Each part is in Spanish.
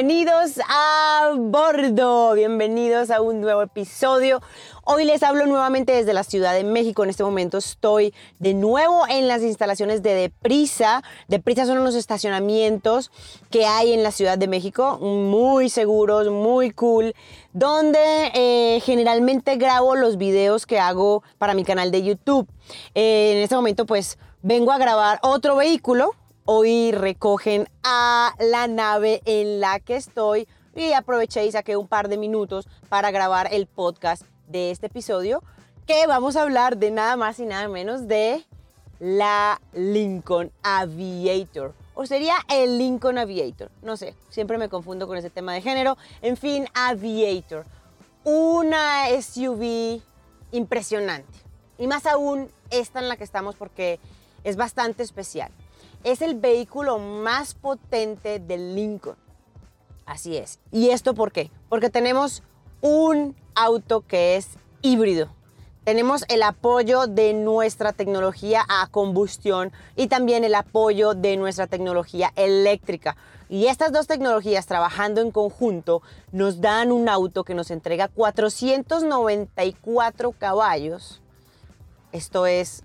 bienvenidos a bordo, bienvenidos a un nuevo episodio. Hoy les hablo nuevamente desde la Ciudad de México. En este momento estoy de nuevo en las instalaciones de Deprisa. Deprisa son unos estacionamientos que hay en la Ciudad de México, muy seguros, muy cool, donde eh, generalmente grabo los videos que hago para mi canal de YouTube. Eh, en este momento pues vengo a grabar otro vehículo Hoy recogen a la nave en la que estoy y aproveché y saqué un par de minutos para grabar el podcast de este episodio que vamos a hablar de nada más y nada menos de la Lincoln Aviator. O sería el Lincoln Aviator. No sé, siempre me confundo con ese tema de género. En fin, Aviator. Una SUV impresionante. Y más aún esta en la que estamos porque es bastante especial es el vehículo más potente del Lincoln. Así es. ¿Y esto por qué? Porque tenemos un auto que es híbrido. Tenemos el apoyo de nuestra tecnología a combustión y también el apoyo de nuestra tecnología eléctrica. Y estas dos tecnologías trabajando en conjunto nos dan un auto que nos entrega 494 caballos. Esto es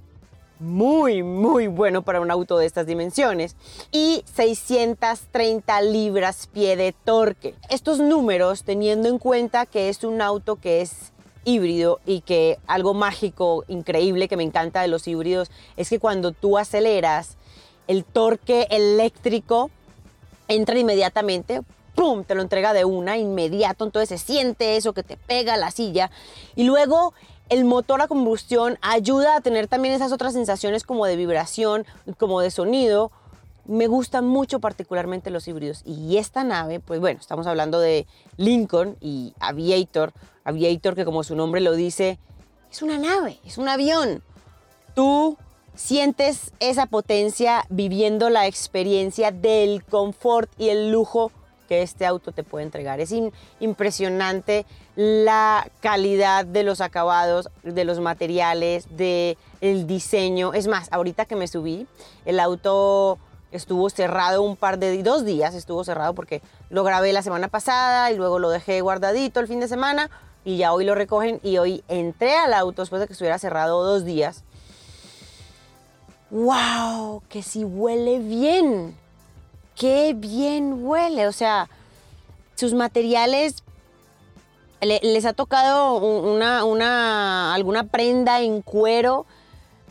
muy, muy bueno para un auto de estas dimensiones y 630 libras pie de torque. Estos números teniendo en cuenta que es un auto que es híbrido y que algo mágico, increíble que me encanta de los híbridos es que cuando tú aceleras, el torque eléctrico entra inmediatamente, ¡pum! Te lo entrega de una, inmediato, entonces se siente eso que te pega la silla y luego el motor a combustión ayuda a tener también esas otras sensaciones como de vibración, como de sonido. Me gustan mucho particularmente los híbridos. Y esta nave, pues bueno, estamos hablando de Lincoln y Aviator. Aviator que como su nombre lo dice, es una nave, es un avión. Tú sientes esa potencia viviendo la experiencia del confort y el lujo que este auto te puede entregar. Es impresionante la calidad de los acabados, de los materiales, del el diseño. Es más, ahorita que me subí, el auto estuvo cerrado un par de dos días, estuvo cerrado porque lo grabé la semana pasada y luego lo dejé guardadito el fin de semana y ya hoy lo recogen y hoy entré al auto después de que estuviera cerrado dos días. ¡Wow! Que si huele bien qué bien huele. O sea, sus materiales, les ha tocado una, alguna prenda en cuero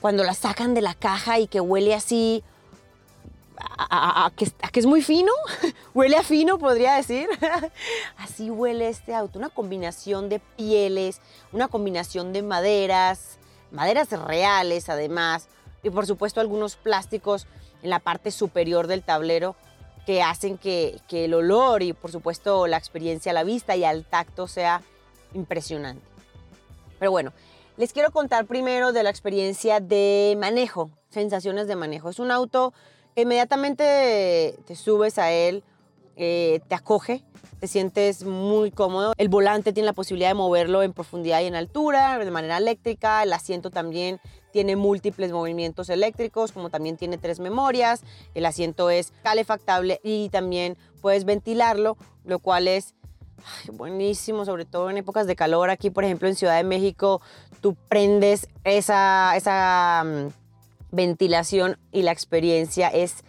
cuando la sacan de la caja y que huele así. A, que, que, es muy fino, huele a fino, podría decir. Así huele este auto, una combinación de pieles, una combinación de maderas, maderas reales además, y por supuesto algunos plásticos en la parte superior del tablero que hacen que, el olor y por supuesto la experiencia a la vista y al tacto sea impresionante. Pero bueno, les quiero contar primero de la experiencia de manejo, sensaciones de manejo. Es un auto que inmediatamente te subes a él, eh, te acoge, te sientes muy cómodo. El volante tiene la posibilidad de moverlo en profundidad y en altura, de manera eléctrica. El asiento también tiene múltiples movimientos eléctricos, como también tiene tres memorias. El asiento es calefactable y también puedes ventilarlo, lo cual es buenísimo, sobre todo en épocas de calor. Aquí, por ejemplo, en Ciudad de México, tú prendes esa, esa mm, ventilación y la experiencia es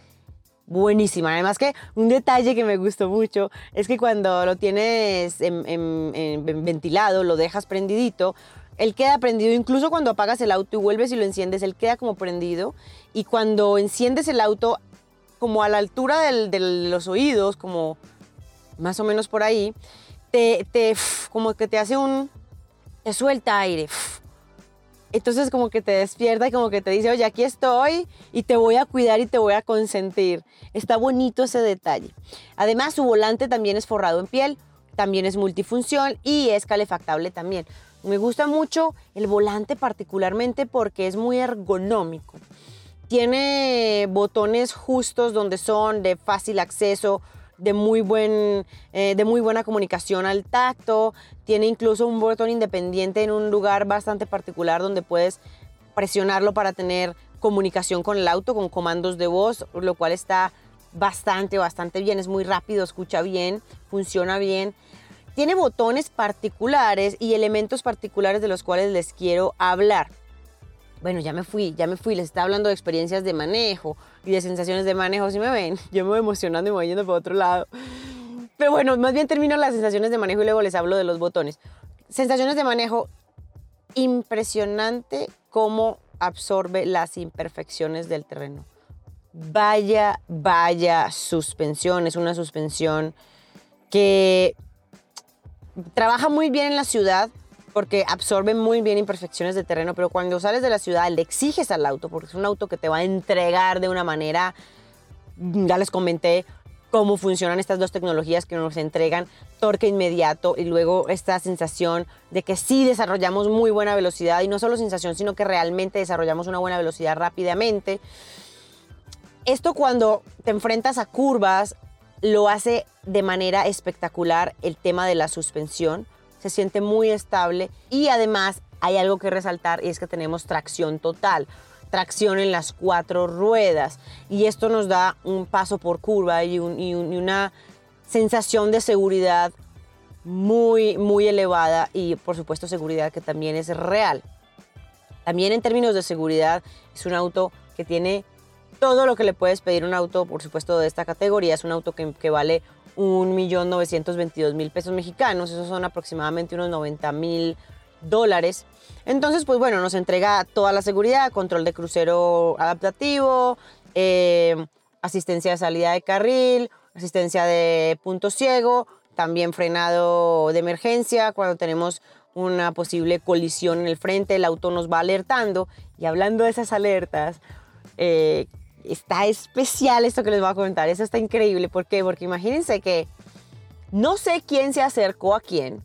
buenísima. Además que un detalle que me gustó mucho es que cuando lo tienes ventilado, lo dejas prendidito, él queda prendido, incluso cuando apagas el auto y vuelves y lo enciendes, él queda como prendido. Y cuando enciendes el auto, como a la altura de los oídos, como más o menos por ahí, te, te, como que te hace un, te suelta aire. Entonces como que te despierta y como que te dice, oye, aquí estoy y te voy a cuidar y te voy a consentir. Está bonito ese detalle. Además, su volante también es forrado en piel, también es multifunción y es calefactable también. Me gusta mucho el volante particularmente porque es muy ergonómico. Tiene botones justos donde son de fácil acceso, de muy, buen, eh, de muy buena comunicación al tacto. Tiene incluso un botón independiente en un lugar bastante particular donde puedes presionarlo para tener comunicación con el auto, con comandos de voz, lo cual está bastante, bastante bien. Es muy rápido, escucha bien, funciona bien. Tiene botones particulares y elementos particulares de los cuales les quiero hablar. Bueno, ya me fui, ya me fui. Les estaba hablando de experiencias de manejo y de sensaciones de manejo. Si me ven, yo me voy emocionando y me voy yendo para otro lado. Pero bueno, más bien termino las sensaciones de manejo y luego les hablo de los botones. Sensaciones de manejo, impresionante cómo absorbe las imperfecciones del terreno. Vaya, vaya suspensión. Es una suspensión que trabaja muy bien en la ciudad porque absorbe muy bien imperfecciones de terreno, pero cuando sales de la ciudad le exiges al auto, porque es un auto que te va a entregar de una manera, ya les comenté, cómo funcionan estas dos tecnologías que nos entregan torque inmediato y luego esta sensación de que sí desarrollamos muy buena velocidad y no solo sensación, sino que realmente desarrollamos una buena velocidad rápidamente. Esto cuando te enfrentas a curvas lo hace de manera espectacular el tema de la suspensión, se siente muy estable y además hay algo que resaltar y es que tenemos tracción total tracción en las cuatro ruedas y esto nos da un paso por curva y, una sensación de seguridad muy, muy elevada y por supuesto seguridad que también es real. También en términos de seguridad es un auto que tiene todo lo que le puedes pedir un auto, por supuesto, de esta categoría. Es un auto que, que vale 1.922.000 pesos mexicanos, esos son aproximadamente unos 90 mil dólares. Entonces, pues bueno, nos entrega toda la seguridad, control de crucero adaptativo, eh, asistencia de salida de carril, asistencia de punto ciego, también frenado de emergencia cuando tenemos una posible colisión en el frente, el auto nos va alertando. Y hablando de esas alertas, eh, está especial esto que les voy a comentar, eso está increíble. ¿Por qué? Porque imagínense que no sé quién se acercó a quién,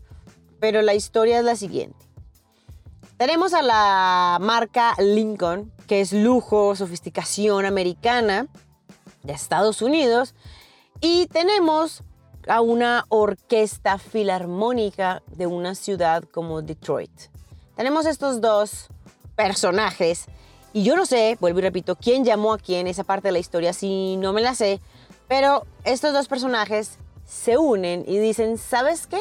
pero la historia es la siguiente. Tenemos a la marca Lincoln, que es lujo, sofisticación americana de Estados Unidos, y tenemos a una orquesta filarmónica de una ciudad como Detroit. Tenemos estos dos personajes y yo no sé, vuelvo y repito, quién llamó a quién, esa parte de la historia sí no me la sé, pero estos dos personajes se unen y dicen, ¿sabes qué?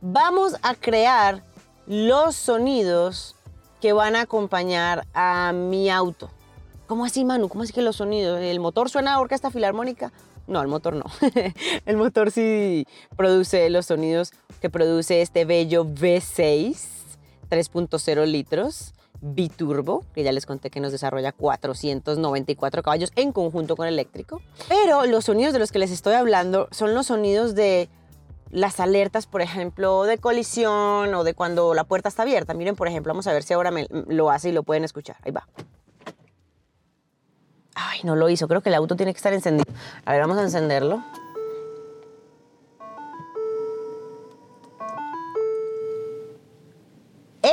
Vamos a crear los sonidos que van a acompañar a mi auto. ¿Cómo así, Manu? ¿Cómo así que los sonidos? ¿El motor suena a orquesta filarmónica? No, el motor no. el motor sí produce los sonidos que produce este bello V6 3.0 litros biturbo, que ya les conté que nos desarrolla 494 caballos en conjunto con eléctrico. Pero los sonidos de los que les estoy hablando son los sonidos de las alertas, por ejemplo, de colisión o de cuando la puerta está abierta. Miren, por ejemplo, vamos a ver si ahora me, lo hace y lo pueden escuchar. Ahí va. Ay, no lo hizo. Creo que el auto tiene que estar encendido. A ver, vamos a encenderlo.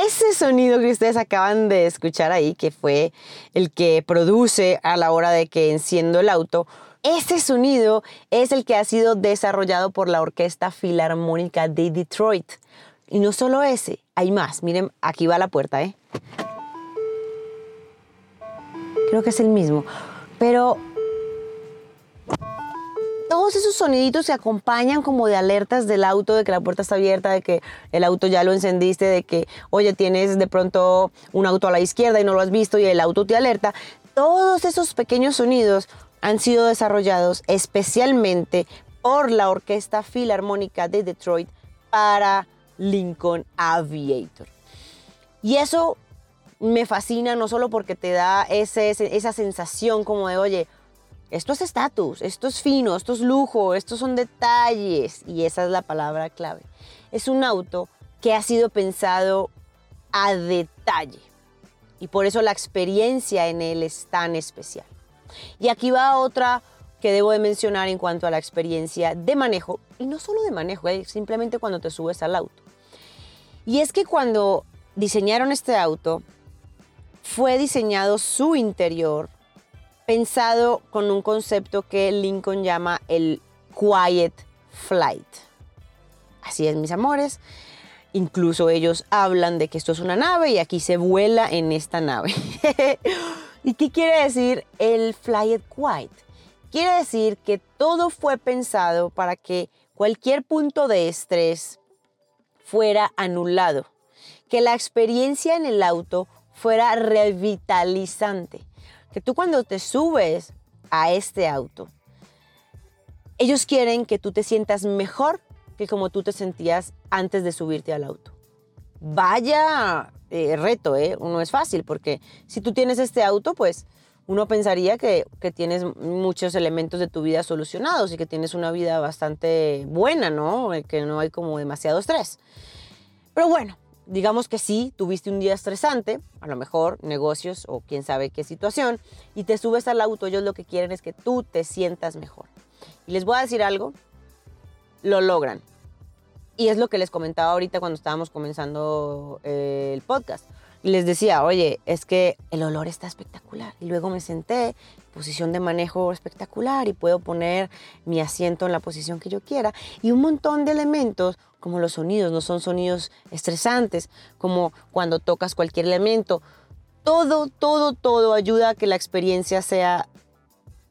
Ese sonido que ustedes acaban de escuchar ahí, que fue el que produce a la hora de que enciendo el auto, ese sonido es el que ha sido desarrollado por la Orquesta Filarmónica de Detroit. Y no solo ese, hay más. Miren, aquí va la puerta, ¿eh? Creo que es el mismo. Pero todos esos soniditos se acompañan como de alertas del auto, de que la puerta está abierta, de que el auto ya lo encendiste, de que, oye, tienes de pronto un auto a la izquierda y no lo has visto y el auto te alerta. Todos esos pequeños sonidos han sido desarrollados especialmente por la Orquesta Filarmónica de Detroit para Lincoln Aviator. Y eso me fascina no solo porque te da esa sensación como de, oye, esto es estatus, esto es fino, esto es lujo, estos son detalles y esa es la palabra clave. Es un auto que ha sido pensado a detalle y por eso la experiencia en él es tan especial. Y aquí va otra que debo de mencionar en cuanto a la experiencia de manejo, y no solo de manejo, eh, simplemente cuando te subes al auto. Y es que cuando diseñaron este auto, fue diseñado su interior pensado con un concepto que Lincoln llama el quiet flight. Así es, mis amores. Incluso ellos hablan de que esto es una nave y aquí se vuela en esta nave. ¿Y qué quiere decir el fly it quiet? quiere decir que todo fue pensado para que cualquier punto de estrés fuera anulado, que la experiencia en el auto fuera revitalizante, que tú cuando te subes a este auto, ellos quieren que tú te sientas mejor que como tú te sentías antes de subirte al auto. Vaya eh, reto, ¿eh? No es fácil, porque si tú tienes este auto, pues uno pensaría que, que, tienes muchos elementos de tu vida solucionados y que tienes una vida bastante buena, ¿no? Eh, que no hay como demasiado estrés. Pero bueno, digamos que sí, tuviste un día estresante, a lo mejor negocios o quién sabe qué situación, y te subes al auto, ellos lo que quieren es que tú te sientas mejor. Y les voy a decir algo, lo logran. Y es lo que les comentaba ahorita cuando estábamos comenzando eh, el podcast. Les decía, oye, es que el olor está espectacular. Y luego me senté, posición de manejo espectacular y puedo poner mi asiento en la posición que yo quiera. Y un montón de elementos, como los sonidos, no son sonidos estresantes, como cuando tocas cualquier elemento. Todo, todo, todo ayuda a que la experiencia sea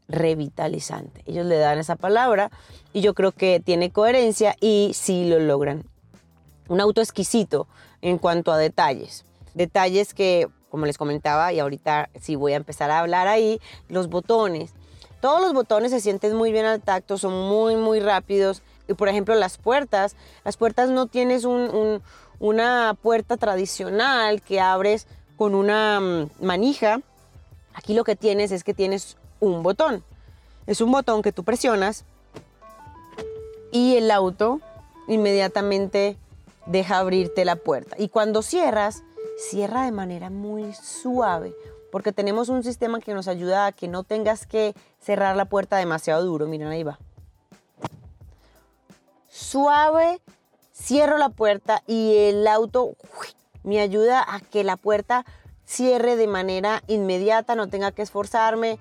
revitalizante. Ellos le dan esa palabra y yo creo que tiene coherencia y sí lo logran. Un auto exquisito en cuanto a detalles. Detalles que, como les comentaba, y ahorita sí voy a empezar a hablar ahí, los botones. Todos los botones se sienten muy bien al tacto, son muy, muy rápidos. Y por ejemplo, las puertas. Las puertas no tienes una puerta tradicional que abres con una mm, manija. Aquí lo que tienes es que tienes un botón. Es un botón que tú presionas y el auto inmediatamente deja abrirte la puerta. Y cuando cierras, cierra de manera muy suave, porque tenemos un sistema que nos ayuda a que no tengas que cerrar la puerta demasiado duro. Miren, ahí va. Suave, cierro la puerta y el auto me ayuda a que la puerta cierre de manera inmediata, no tenga que esforzarme,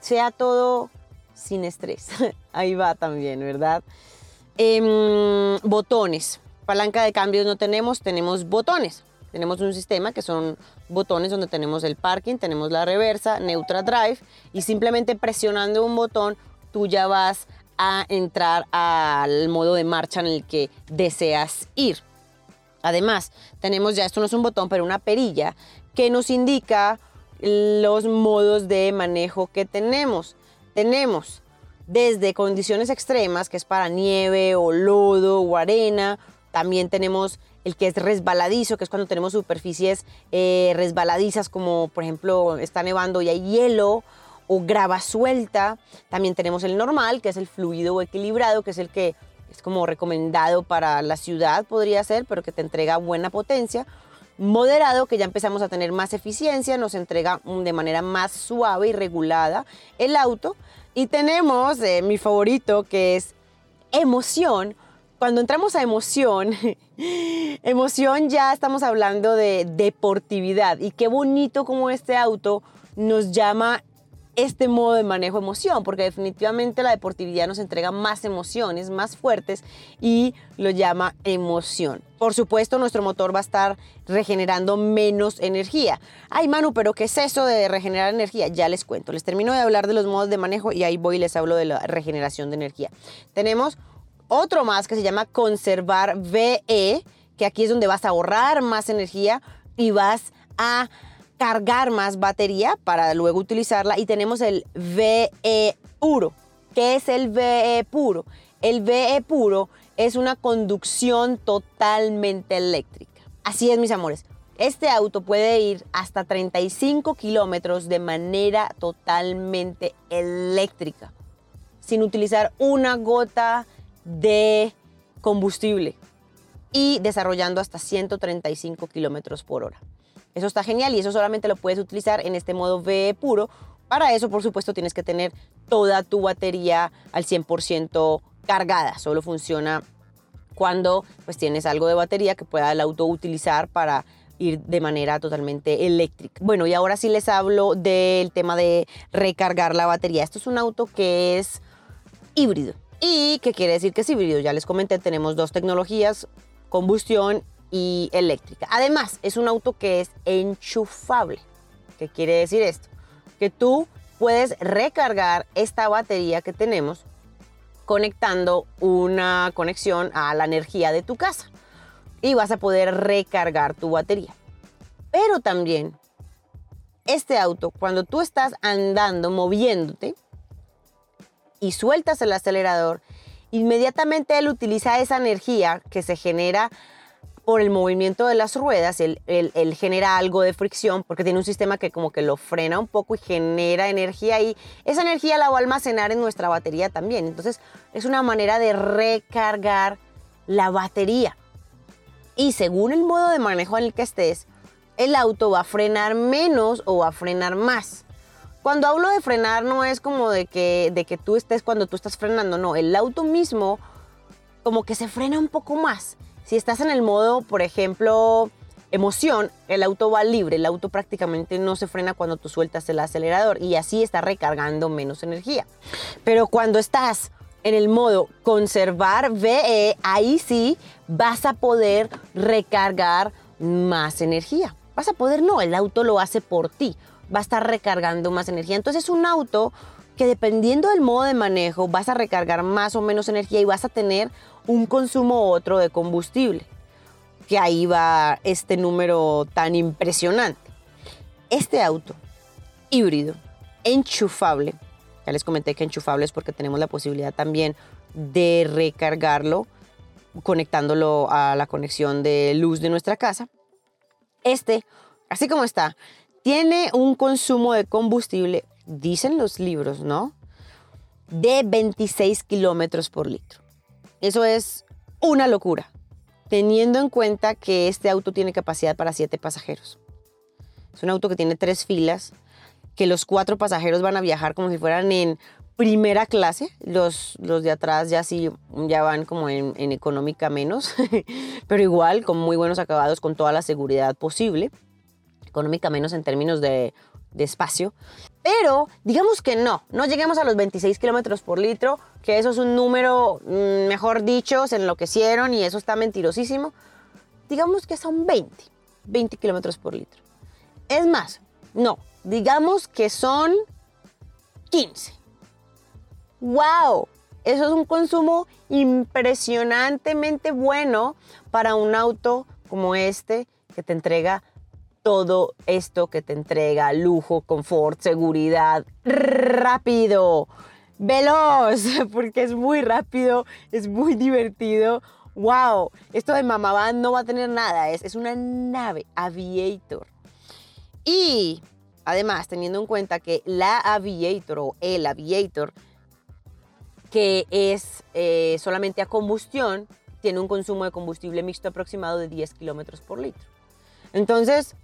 sea todo sin estrés. Ahí va también, ¿verdad? Em, botones. Palanca de cambios no tenemos, tenemos botones. Tenemos un sistema que son botones donde tenemos el parking, tenemos la reversa, neutral drive y simplemente presionando un botón tú ya vas a entrar al modo de marcha en el que deseas ir. Además, tenemos ya, esto no es un botón, pero una perilla que nos indica los modos de manejo que tenemos. Tenemos desde condiciones extremas, que es para nieve o lodo o arena. También tenemos el que es resbaladizo, que es cuando tenemos superficies eh, resbaladizas, como por ejemplo está nevando y hay hielo o grava suelta. También tenemos el normal, que es el fluido o equilibrado, que es el que es como recomendado para la ciudad, podría ser, pero que te entrega buena potencia moderado, que ya empezamos a tener más eficiencia, nos entrega de manera más suave y regulada el auto. Y tenemos eh, mi favorito, que es emoción. Cuando entramos a emoción, emoción ya estamos hablando de deportividad. Y qué bonito como este auto nos llama este modo de manejo emoción, porque definitivamente la deportividad nos entrega más emociones, más fuertes y lo llama emoción. Por supuesto, nuestro motor va a estar regenerando menos energía. Ay, Manu, pero ¿qué es eso de regenerar energía? Ya les cuento. Les termino de hablar de los modos de manejo y ahí voy y les hablo de la regeneración de energía. Tenemos otro más que se llama conservar VE, que aquí es donde vas a ahorrar más energía y vas a cargar más batería para luego utilizarla y tenemos el VE puro. ¿Qué es el VE puro? El VE puro es una conducción totalmente eléctrica. Así es, mis amores. Este auto puede ir hasta 35 kilómetros de manera totalmente eléctrica, sin utilizar una gota de combustible y desarrollando hasta 135 kilómetros por hora. Eso está genial y eso solamente lo puedes utilizar en este modo VE puro. Para eso, por supuesto, tienes que tener toda tu batería al 100% cargada. Solo funciona cuando pues tienes algo de batería que pueda el auto utilizar para ir de manera totalmente eléctrica. Bueno, y ahora sí les hablo del tema de recargar la batería. Esto es un auto que es híbrido. ¿Y qué quiere decir que es híbrido? Ya les comenté, tenemos dos tecnologías, combustión y eléctrica. Además, es un auto que es enchufable. ¿Qué quiere decir esto? Que tú puedes recargar esta batería que tenemos conectando una conexión a la energía de tu casa y vas a poder recargar tu batería. Pero también este auto, cuando tú estás andando, moviéndote y sueltas el acelerador, inmediatamente él utiliza esa energía que se genera por el movimiento de las ruedas, él, genera algo de fricción porque tiene un sistema que como que lo frena un poco y genera energía y esa energía la va a almacenar en nuestra batería también. Entonces es una manera de recargar la batería. Y según el modo de manejo en el que estés, el auto va a frenar menos o va a frenar más. Cuando hablo de frenar no es como de que, de que tú estés cuando tú estás frenando, no, el auto mismo como que se frena un poco más. Si estás en el modo, por ejemplo, emoción, el auto va libre, el auto prácticamente no se frena cuando tú sueltas el acelerador y así está recargando menos energía. Pero cuando estás en el modo conservar VE, ahí sí vas a poder recargar más energía. Vas a poder, no, el auto lo hace por ti, va a estar recargando más energía. Entonces es un auto que dependiendo del modo de manejo vas a recargar más o menos energía y vas a tener un consumo otro de combustible, que ahí va este número tan impresionante. Este auto híbrido, enchufable, ya les comenté que enchufable es porque tenemos la posibilidad también de recargarlo conectándolo a la conexión de luz de nuestra casa. Este, así como está, tiene un consumo de combustible, dicen los libros, ¿no? De 26 kilómetros por litro. Eso es una locura, teniendo en cuenta que este auto tiene capacidad para siete pasajeros. Es un auto que tiene tres filas, que los cuatro pasajeros van a viajar como si fueran en primera clase, los, los de atrás ya sí ya van como en, económica menos, pero igual con muy buenos acabados, con toda la seguridad posible, económica menos en términos de de espacio. Pero digamos que no, no lleguemos a los 26 kilómetros por litro, que eso es un número, mm, mejor dicho, se enloquecieron y eso está mentirosísimo. Digamos que son 20, 20 kilómetros por litro. Es más, no, digamos que son 15. ¡Wow! Eso es un consumo impresionantemente bueno para un auto como este que te entrega todo esto que te entrega lujo, confort, seguridad, rápido, veloz, porque es muy rápido, es muy divertido. ¡Wow! Esto de Mamaban no va a tener nada, es, es una nave Aviator. Y además, teniendo en cuenta que la Aviator o el Aviator, que es eh, solamente a combustión, tiene un consumo de combustible mixto aproximado de 10 kilómetros por litro. Entonces,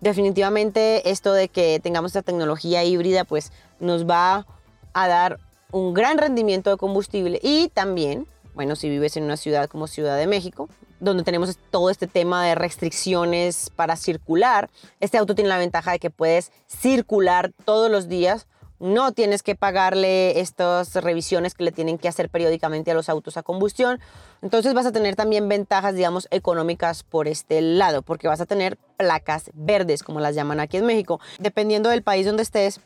definitivamente esto de que tengamos esta tecnología híbrida pues nos va a dar un gran rendimiento de combustible y también, bueno, si vives en una ciudad como Ciudad de México, donde tenemos todo este tema de restricciones para circular, este auto tiene la ventaja de que puedes circular todos los días no tienes que pagarle estas revisiones que le tienen que hacer periódicamente a los autos a combustión. Entonces vas a tener también ventajas, digamos, económicas por este lado, porque vas a tener placas verdes, como las llaman aquí en México. Dependiendo del país donde estés,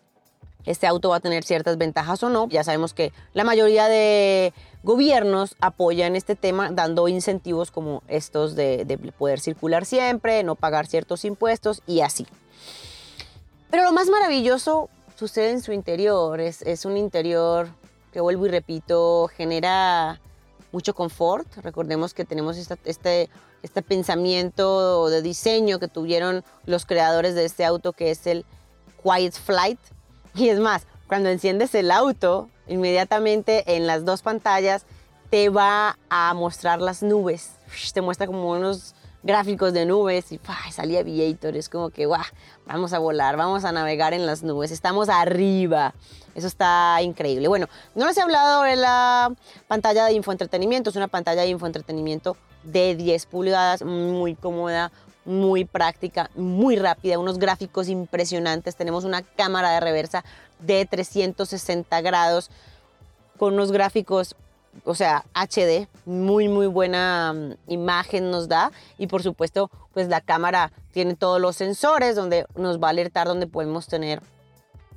este auto va a tener ciertas ventajas o no. Ya sabemos que la mayoría de gobiernos apoyan este tema dando incentivos como estos de, de poder circular siempre, no pagar ciertos impuestos y así. Pero lo más maravilloso sucede en su interior. Es, un interior que vuelvo y repito, genera mucho confort. Recordemos que tenemos este, este pensamiento de diseño que tuvieron los creadores de este auto, que es el Quiet Flight. Y es más, cuando enciendes el auto, inmediatamente en las dos pantallas te va a mostrar las nubes. Te muestra como unos gráficos de nubes y salía Aviator. Es como que, guau, vamos a volar, vamos a navegar en las nubes, estamos arriba. Eso está increíble. Bueno, no les he hablado de la pantalla de infoentretenimiento. Es una pantalla de infoentretenimiento de 10 pulgadas, muy cómoda, muy práctica, muy rápida, unos gráficos impresionantes. Tenemos una cámara de reversa de 360 grados con unos gráficos o sea, HD, muy, muy buena mm, imagen nos da. Y por supuesto, pues la cámara tiene todos los sensores donde nos va a alertar donde podemos tener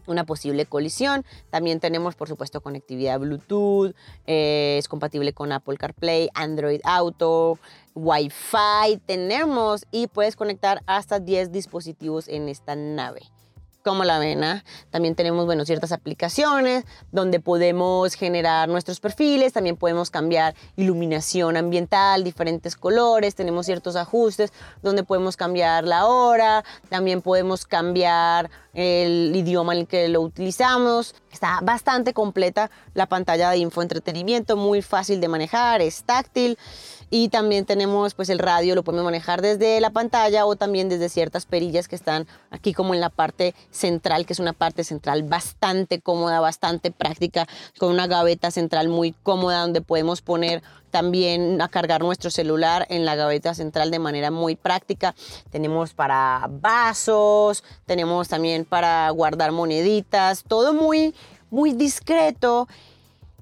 una posible colisión. También tenemos, por supuesto, conectividad Bluetooth, eh, es compatible con Apple CarPlay, Android Auto, Wi-Fi tenemos y puedes conectar hasta 10 dispositivos en esta nave como la ven. También tenemos, bueno, ciertas aplicaciones donde podemos generar nuestros perfiles, también podemos cambiar iluminación ambiental, diferentes colores, tenemos ciertos ajustes donde podemos cambiar la hora, también podemos cambiar el idioma en el que lo utilizamos. Está bastante completa la pantalla de infoentretenimiento, muy fácil de manejar, es táctil y también tenemos pues el radio, lo podemos manejar desde la pantalla o también desde ciertas perillas que están aquí como en la parte central, que es una parte central bastante cómoda, bastante práctica, con una gaveta central muy cómoda donde podemos poner también a cargar nuestro celular en la gaveta central de manera muy práctica. Tenemos para vasos, tenemos también para guardar moneditas, todo muy, muy discreto.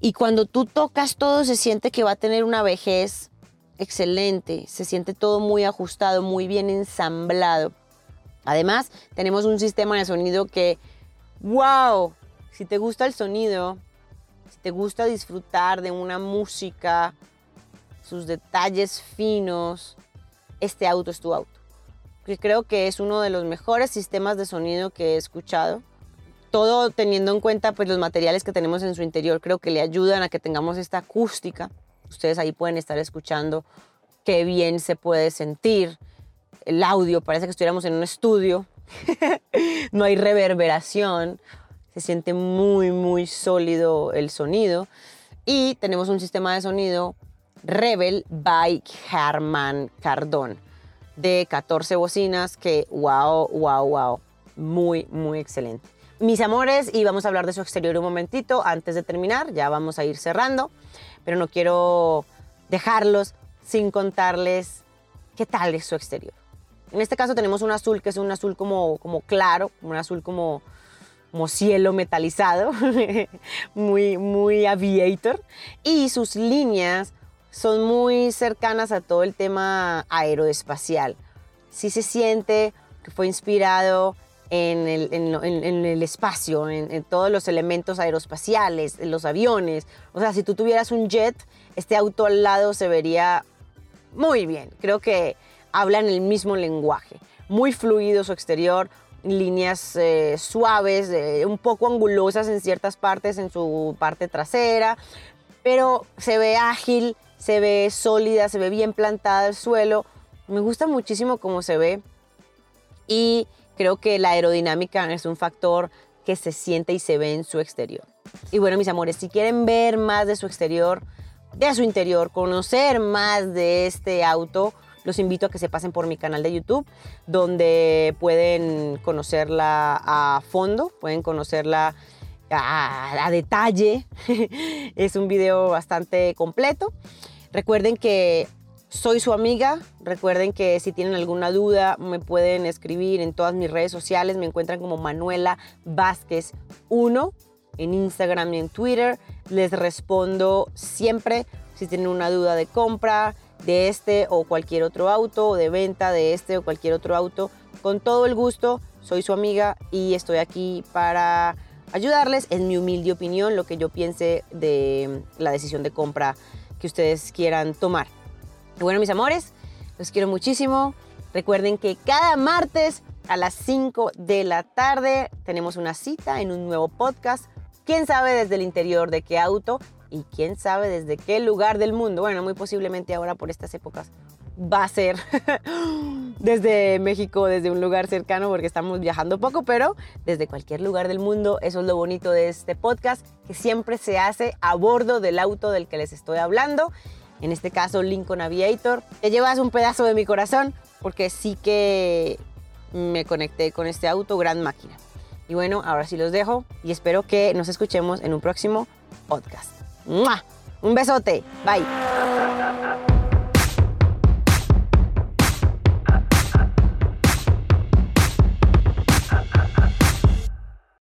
Y cuando tú tocas todo se siente que va a tener una vejez excelente, se siente todo muy ajustado, muy bien ensamblado. Además, tenemos un sistema de sonido que, wow, si te gusta el sonido, si te gusta disfrutar de una música, sus detalles finos, este auto es tu auto. Que creo que es uno de los mejores sistemas de sonido que he escuchado. Todo teniendo en cuenta pues, los materiales que tenemos en su interior, creo que le ayudan a que tengamos esta acústica Ustedes ahí pueden estar escuchando qué bien se puede sentir. El audio, parece que estuviéramos en un estudio. no hay reverberación. Se siente muy, muy sólido el sonido. Y tenemos un sistema de sonido Rebel by Harman Cardón de 14 bocinas que wow, wow, wow. Muy, muy excelente. Mis amores, y vamos a hablar de su exterior un momentito antes de terminar. Ya vamos a ir cerrando pero no quiero dejarlos sin contarles qué tal es su exterior. En este caso tenemos un azul que es un azul como, como claro, un azul como, como cielo metalizado, muy, muy aviator, y sus líneas son muy cercanas a todo el tema aeroespacial. Sí se siente que fue inspirado en el, espacio, en, todos los elementos aeroespaciales, en los aviones. O sea, si tú tuvieras un jet, este auto al lado se vería muy bien. Creo que hablan el mismo lenguaje. Muy fluido su exterior, líneas eh, suaves, eh, un poco angulosas en ciertas partes, en su parte trasera, pero se ve ágil, se ve sólida, se ve bien plantada el suelo. Me gusta muchísimo cómo se ve. Y Creo que la aerodinámica es un factor que se siente y se ve en su exterior. Y bueno, mis amores, si quieren ver más de su exterior, de su interior, conocer más de este auto, los invito a que se pasen por mi canal de YouTube, donde pueden conocerla a fondo, pueden conocerla a, detalle. es un video bastante completo. Recuerden que soy su amiga. Recuerden que si tienen alguna duda me pueden escribir en todas mis redes sociales. Me encuentran como Manuela Vázquez 1 en Instagram y en Twitter. Les respondo siempre si tienen una duda de compra de este o cualquier otro auto o de venta de este o cualquier otro auto. Con todo el gusto, soy su amiga y estoy aquí para ayudarles. En mi humilde opinión, lo que yo piense de la decisión de compra que ustedes quieran tomar. Y bueno, mis amores, los quiero muchísimo. Recuerden que cada martes a las 5 de la tarde tenemos una cita en un nuevo podcast. ¿Quién sabe desde el interior de qué auto? Y quién sabe desde qué lugar del mundo. Bueno, muy posiblemente ahora por estas épocas va a ser desde México, desde un lugar cercano, porque estamos viajando poco, pero desde cualquier lugar del mundo. Eso es lo bonito de este podcast, que siempre se hace a bordo del auto del que les estoy hablando en este caso Lincoln Aviator. Te llevas un pedazo de mi corazón porque sí que me conecté con este auto, gran máquina. Y bueno, ahora sí los dejo y espero que nos escuchemos en un próximo podcast. Un besote, bye.